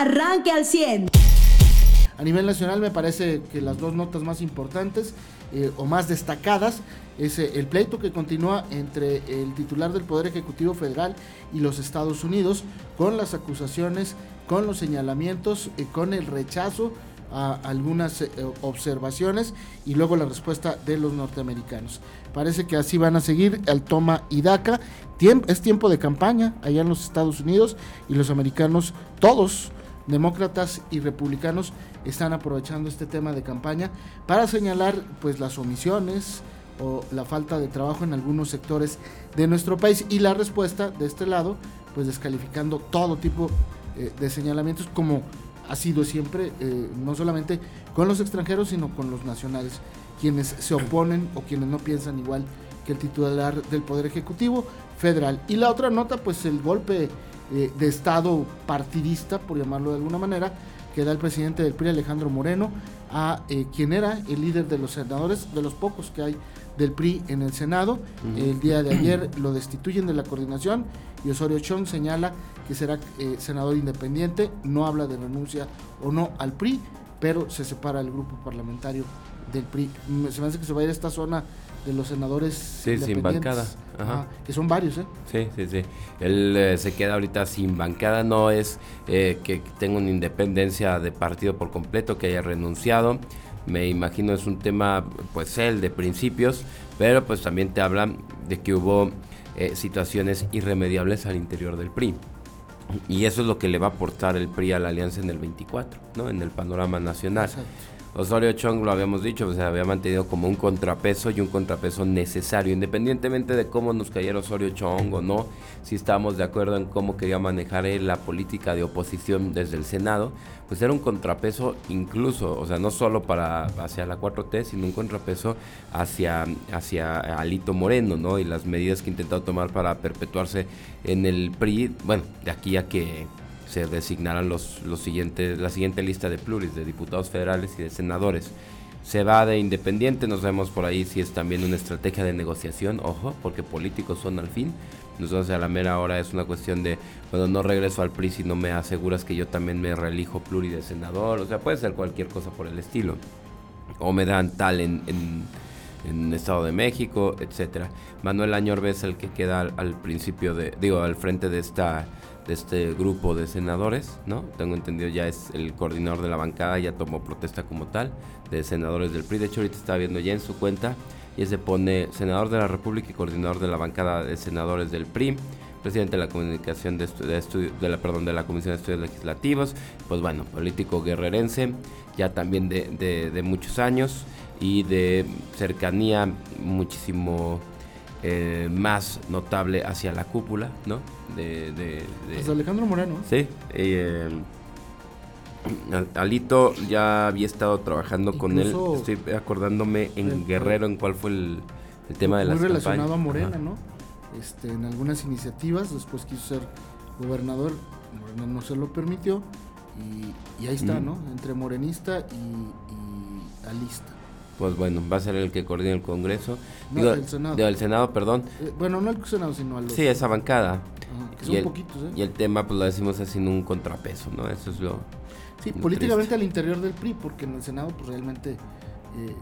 arranque al 100. A nivel nacional me parece que las dos notas más importantes eh, o más destacadas es eh, el pleito que continúa entre el titular del Poder Ejecutivo Federal y los Estados Unidos con las acusaciones, con los señalamientos, y con el rechazo a algunas eh, observaciones y luego la respuesta de los norteamericanos. Parece que así van a seguir el toma y daca. es tiempo de campaña allá en los Estados Unidos y los americanos, todos, demócratas y republicanos, están aprovechando este tema de campaña para señalar pues las omisiones o la falta de trabajo en algunos sectores de nuestro país y la respuesta de este lado pues descalificando todo tipo eh, de señalamientos como ha sido siempre, eh, no solamente con los extranjeros, sino con los nacionales, quienes se oponen o quienes no piensan igual que el titular del Poder Ejecutivo federal. Y la otra nota, pues el golpe eh, de Estado partidista, por llamarlo de alguna manera, que da el presidente del PRI, Alejandro Moreno, a eh, quien era el líder de los senadores, de los pocos que hay del PRI en el Senado. El día de ayer lo destituyen de la coordinación y Osorio Chong señala que será eh, senador independiente, no habla de renuncia o no al PRI, pero se separa el grupo parlamentario del PRI. Se me hace que se va a ir a esta zona de los senadores sí, sin bancada. Ajá. que son varios, ¿eh? Sí, sí, sí. Él eh, se queda ahorita sin bancada, no es eh, que tenga una independencia de partido por completo, que haya renunciado. Me imagino es un tema, pues él, de principios, pero pues también te habla de que hubo situaciones irremediables al interior del PRI. Y eso es lo que le va a aportar el PRI a la alianza en el 24, ¿no? En el panorama nacional. Osorio Chong, lo habíamos dicho, se había mantenido como un contrapeso y un contrapeso necesario, independientemente de cómo nos cayera Osorio Chong o no, si estábamos de acuerdo en cómo quería manejar la política de oposición desde el Senado, pues era un contrapeso incluso, o sea, no solo para hacia la 4T, sino un contrapeso hacia, hacia Alito Moreno, ¿no? Y las medidas que ha intentado tomar para perpetuarse en el PRI, bueno, de aquí a que se designarán los, los siguientes, la siguiente lista de pluris, de diputados federales y de senadores. Se va de independiente, nos vemos por ahí si es también una estrategia de negociación, ojo, porque políticos son al fin. Nosotros a la mera hora es una cuestión de, bueno, no regreso al PRI si no me aseguras que yo también me reelijo pluri de senador, o sea, puede ser cualquier cosa por el estilo. O me dan tal en, en, en Estado de México, etcétera. Manuel Añorbe es el que queda al, al principio de, digo, al frente de esta de este grupo de senadores, ¿no? Tengo entendido ya es el coordinador de la bancada, ya tomó protesta como tal, de senadores del PRI. De hecho, ahorita está viendo ya en su cuenta y se pone senador de la República y coordinador de la bancada de senadores del PRI, presidente de la comunicación de, de, la perdón de la Comisión de Estudios Legislativos, pues bueno, político guerrerense, ya también de, de muchos años y de cercanía muchísimo eh, más notable hacia la cúpula, ¿no? De, de, pues Alejandro Moreno. Sí. Eh, Alito ya había estado trabajando con él. Estoy acordándome en Guerrero en cuál fue el, tema de la Muy relacionado a Morena, ¿no? Este, en algunas iniciativas, después quiso ser gobernador, Morena no se lo permitió. Y, ahí está, ¿no? Entre morenista y, y alista pues bueno, va a ser el que coordine el Congreso. No, Digo, el Senado. Del Senado, perdón. Eh, bueno, no el Senado, sino al Sí, esa bancada. que son y el, poquitos, ¿eh? Y el tema, pues lo decimos así en un contrapeso, ¿no? Eso es lo. Sí, políticamente al interior del PRI, porque en el Senado, pues realmente. Eh, eh,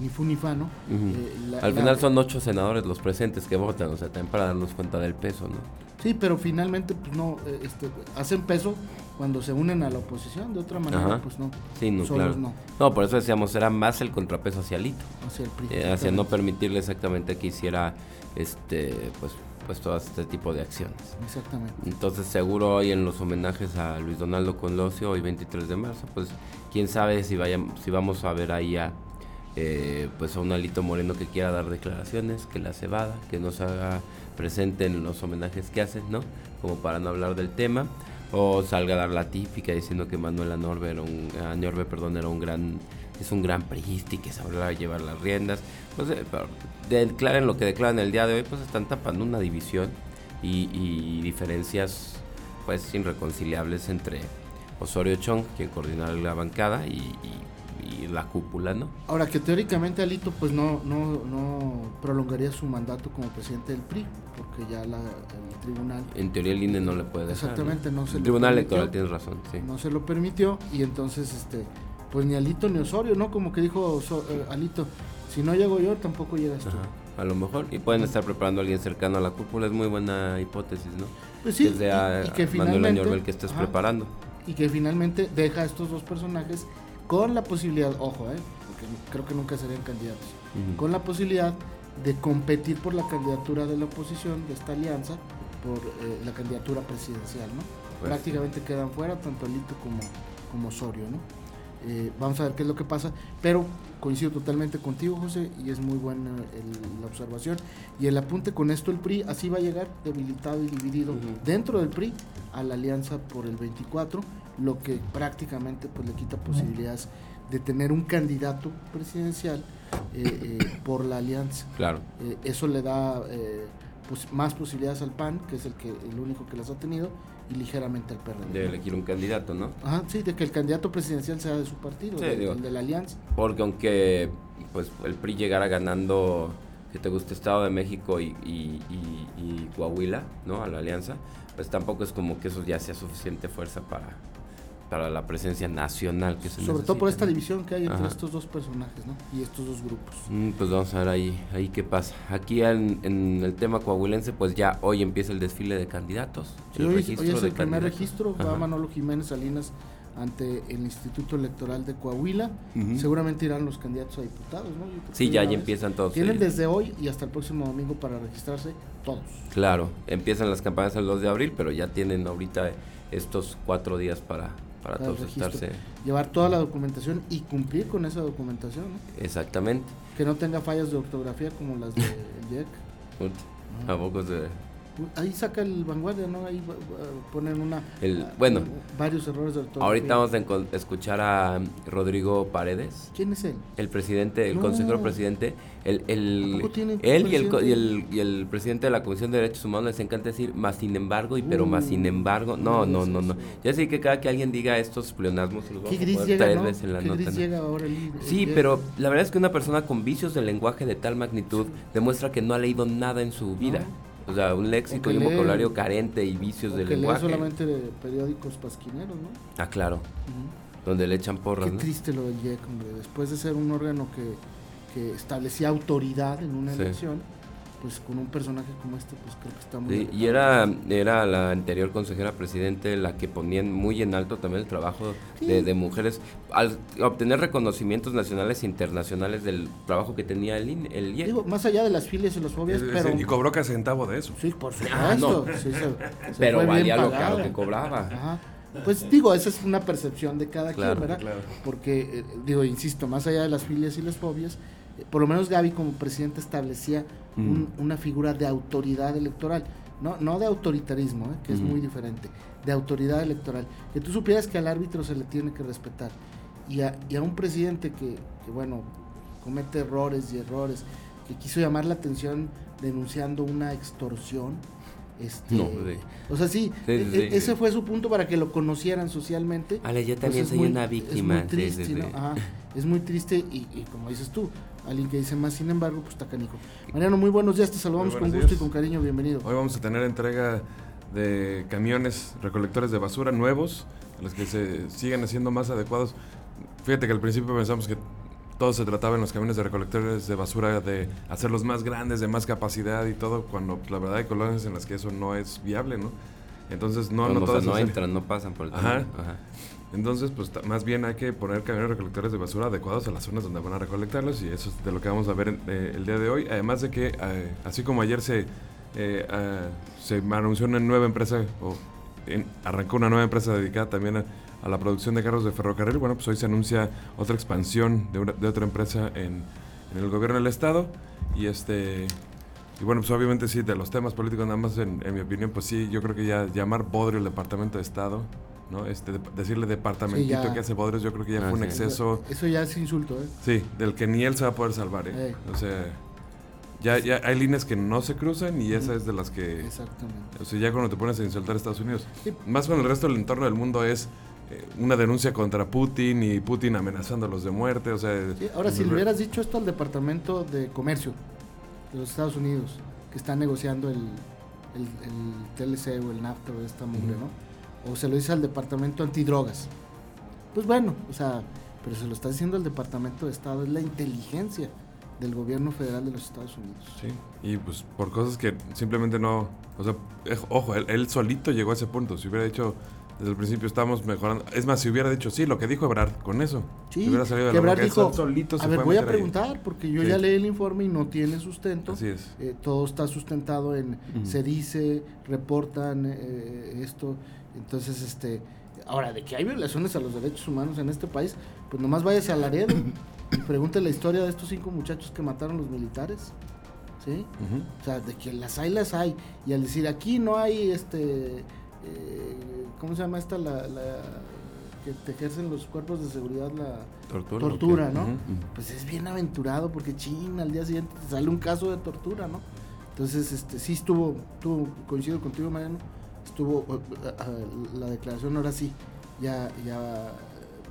ni fu ni fa, ¿no? al final son ocho senadores los presentes que votan, o sea, también para darnos cuenta del peso, ¿no? Sí, pero finalmente, pues no, este, hacen peso cuando se unen a la oposición, de otra manera, pues no. Sí, no, claro. no. No, por eso decíamos, era más el contrapeso hacia Alito. Hacia el PRI. Eh, hacia no permitirle exactamente que hiciera este, pues, pues todo este tipo de acciones. Exactamente. Entonces, seguro hoy en los homenajes a Luis Donaldo Colosio, hoy 23 de marzo, pues quién sabe si, vayamos, si vamos a ver ahí a, eh, pues a un Alito Moreno que quiera dar declaraciones, que la cebada, que nos haga presente en los homenajes que hacen, ¿no? Como para no hablar del tema o salga a dar la típica diciendo que Manuel Anorbe era un Anorbe, perdón, era un gran es un gran priista y que sabrá llevar las riendas. Pues declaren lo que declaran el día de hoy, pues están tapando una división y, diferencias pues irreconciliables entre Osorio Chong, quien coordina la bancada, y la cúpula, ¿no? Ahora que teóricamente Alito pues no, no, no prolongaría su mandato como presidente del PRI, porque ya la, el tribunal... En teoría el INE no le puede dejar. Exactamente, no, se El tribunal electoral tienes razón, sí. No se lo permitió y entonces este pues ni Alito ni Osorio, ¿no? Como que dijo eh, Alito, si no llego yo tampoco llegas tú. a lo mejor. Y pueden estar preparando a alguien cercano a la cúpula, es muy buena hipótesis, ¿no? Pues sí, Desde a, y, y que Manuel. Añorbel que estés ajá, preparando. Y que finalmente deja a estos dos personajes con la posibilidad, ojo, ¿eh? Porque creo que nunca serían candidatos, con la posibilidad de competir por la candidatura de la oposición, de esta alianza, por eh, la candidatura presidencial, ¿no? Pues- Prácticamente quedan fuera tanto Alito como, como Osorio, ¿no? Eh, vamos a ver qué es lo que pasa, pero coincido totalmente contigo, José, y es muy buena el- la observación. Y el apunte con esto, el PRI así va a llegar debilitado y dividido dentro del PRI a la alianza por el 24, lo que prácticamente pues le quita posibilidades de tener un candidato presidencial eh, eh, por la alianza. Claro. Eso le da pues, más posibilidades al PAN, que es el que el único que las ha tenido, y ligeramente al PRD. De elegir un candidato, ¿no? Ajá, sí, de que el candidato presidencial sea de su partido, Sí, de- digo. el de la alianza. Porque aunque pues el PRI llegara ganando, que te guste Estado de México y, y- y- y Coahuila, ¿no? A la alianza, pues tampoco es como que eso ya sea suficiente fuerza para, para la presencia nacional que se Sobre todo por esta ¿no? división que hay entre Ajá. estos dos personajes, ¿no? Y estos dos grupos. Mm, Pues vamos a ver ahí, ahí qué pasa. Aquí en, en el tema coahuilense, pues ya hoy empieza el desfile de candidatos. Sí, hoy, es- hoy es de el primer candidatos. registro, va Ajá. Manolo Jiménez Salinas ante el Instituto Electoral de Coahuila. Seguramente irán los candidatos a diputados, ¿no? Sí, ya, ya empiezan todos. Tienen desde hoy y hasta el próximo domingo para registrarse todos. Claro, empiezan las campañas el 2 de abril, pero ya tienen ahorita estos cuatro días para, para estarse. Llevar toda la documentación y cumplir con esa documentación, ¿no? Exactamente. Que no tenga fallas de ortografía como las. Ut, Ah. A pocos de... Ahí saca el vanguardia, ¿no? Ahí ponen una... El- ah, bueno. Varios errores de ortografía. Ahorita vamos a escuchar a Rodrigo Paredes, ¿Quién es él? el presidente, el No. consejero presidente. El, el- ¿A poco tiene él y el, y, el, y el presidente de la Comisión de Derechos Humanos les encanta decir más sin embargo y pero más sin Uh, embargo. no No, no, no. Ya sé que cada que alguien diga estos pleonasmos los ¿Qué vamos a no? en la ¿Qué nota. llega ahora el, Sí, pero la verdad es que una persona con vicios del lenguaje de tal magnitud demuestra que no ha leído nada en su vida. O sea, un léxico y un lee- vocabulario carente y vicios del lenguaje. solamente de periódicos pasquineros, ¿no? Ah, claro, donde le echan porras, Qué ¿no? triste lo del IEC, hombre. Después de ser un órgano que, que establecía autoridad en una Sí. elección, pues con un personaje como este, pues creo que está muy... Sí, y era, era la anterior consejera presidente la que ponían muy en alto también el trabajo de, Sí. de mujeres al obtener reconocimientos nacionales e internacionales del trabajo que tenía el, INE, el IEC. Digo, más allá de las filias y las fobias, pero... Y cobró casi centavo de eso. Sí, por supuesto. Ah, no. sí, se- se pero valía lo caro que cobraba. Ajá. Pues digo, esa es una percepción de cada Claro, quien, ¿verdad? claro. Porque, eh, digo, insisto, más allá de las filias y las fobias, por lo menos Gaby como presidente establecía un- una figura de autoridad electoral, no, no de autoritarismo, ¿eh? que es muy diferente, de autoridad electoral, que tú supieras que al árbitro se le tiene que respetar y a, y a un presidente que, que, bueno, comete errores y errores, que quiso llamar la atención denunciando una extorsión. Este, No, sí. O sea, sí, Sí, e- sí, e- ese fue su punto para que lo conocieran socialmente. Ale, yo Pues también es soy muy- una es víctima. muy sí, triste. ¿no? Ajá, es muy triste y, y como dices tú, alguien que dice más, sin embargo, pues está canijo. Mariano, muy buenos días, te saludamos Muy con gusto y con cariño, bienvenido. Hoy vamos a tener entrega de camiones recolectores de basura nuevos, los que se siguen haciendo más adecuados. Fíjate que al principio pensamos que todo se trataba en los camiones de recolectores de basura de hacerlos más grandes, de más capacidad y todo, cuando pues, la verdad hay colonias en las que eso no es viable, ¿no? Entonces no, No, todas no entran, no pasan por el Ajá. Ajá. Entonces, pues más bien hay que poner camiones recolectores de basura adecuados a las zonas donde van a recolectarlos y eso es de lo que vamos a ver en- eh, el día de hoy. Además de que, eh, así como ayer se, eh, ah, se anunció una nueva empresa o en- arrancó una nueva empresa dedicada también a, a la producción de carros de ferrocarril, bueno, pues hoy se anuncia otra expansión de, una- de otra empresa en, en el gobierno del estado y este... Y bueno, pues obviamente sí, de los temas políticos nada más, en, en mi opinión, pues sí, yo creo que ya llamar Bodrio el Departamento de Estado, ¿no? Este, de- decirle departamentito que hace Bodrios, yo creo que ya Ah, fue un sí. exceso, Eso ya es insulto, ¿eh? sí, del que ni él se va a poder salvar, ¿eh? Eh. O sea, ya, ya hay líneas que no se cruzan y esa es de las que, Exactamente. o sea, ya cuando te pones a insultar a Estados Unidos. Sí. Más con el resto del entorno del mundo es una denuncia contra Putin y Putin amenazándolos de muerte. O sea, ahora, si le hubieras dicho esto al Departamento de Comercio de los Estados Unidos, que está negociando el, TLC o el NAFTA o esta mugre, ¿no? O se lo dice al Departamento Antidrogas. Pues bueno, o sea, pero se lo está diciendo el Departamento de Estado, es la inteligencia del gobierno federal de los Estados Unidos. Sí, y pues por cosas que simplemente no, o sea, ojo, él, él solito llegó a ese punto, si hubiera dicho desde el principio estamos mejorando. Es más, si hubiera dicho sí, lo que dijo Ebrard con eso. Sí, hubiera salido de que dijo, solito a ver, voy a preguntar, porque yo ya leí el informe y no tiene sustento. Así es. Eh, todo está sustentado en, se dice, reportan eh, esto. Entonces, este, ahora, de que hay violaciones a los derechos humanos en este país, pues nomás váyase a Laredo pregunte la historia de estos cinco muchachos que mataron los militares. ¿Sí? O sea, de que las hay, las hay. Y al decir aquí no hay este eh, ¿cómo se llama esta? La, que te ejercen los cuerpos de seguridad la tortura, ¿no? Pues es bien aventurado porque ching, al día siguiente te sale un caso de tortura, ¿no? Entonces, este, sí estuvo, estuvo coincido contigo, Mariano, estuvo la declaración ahora sí, ya, ya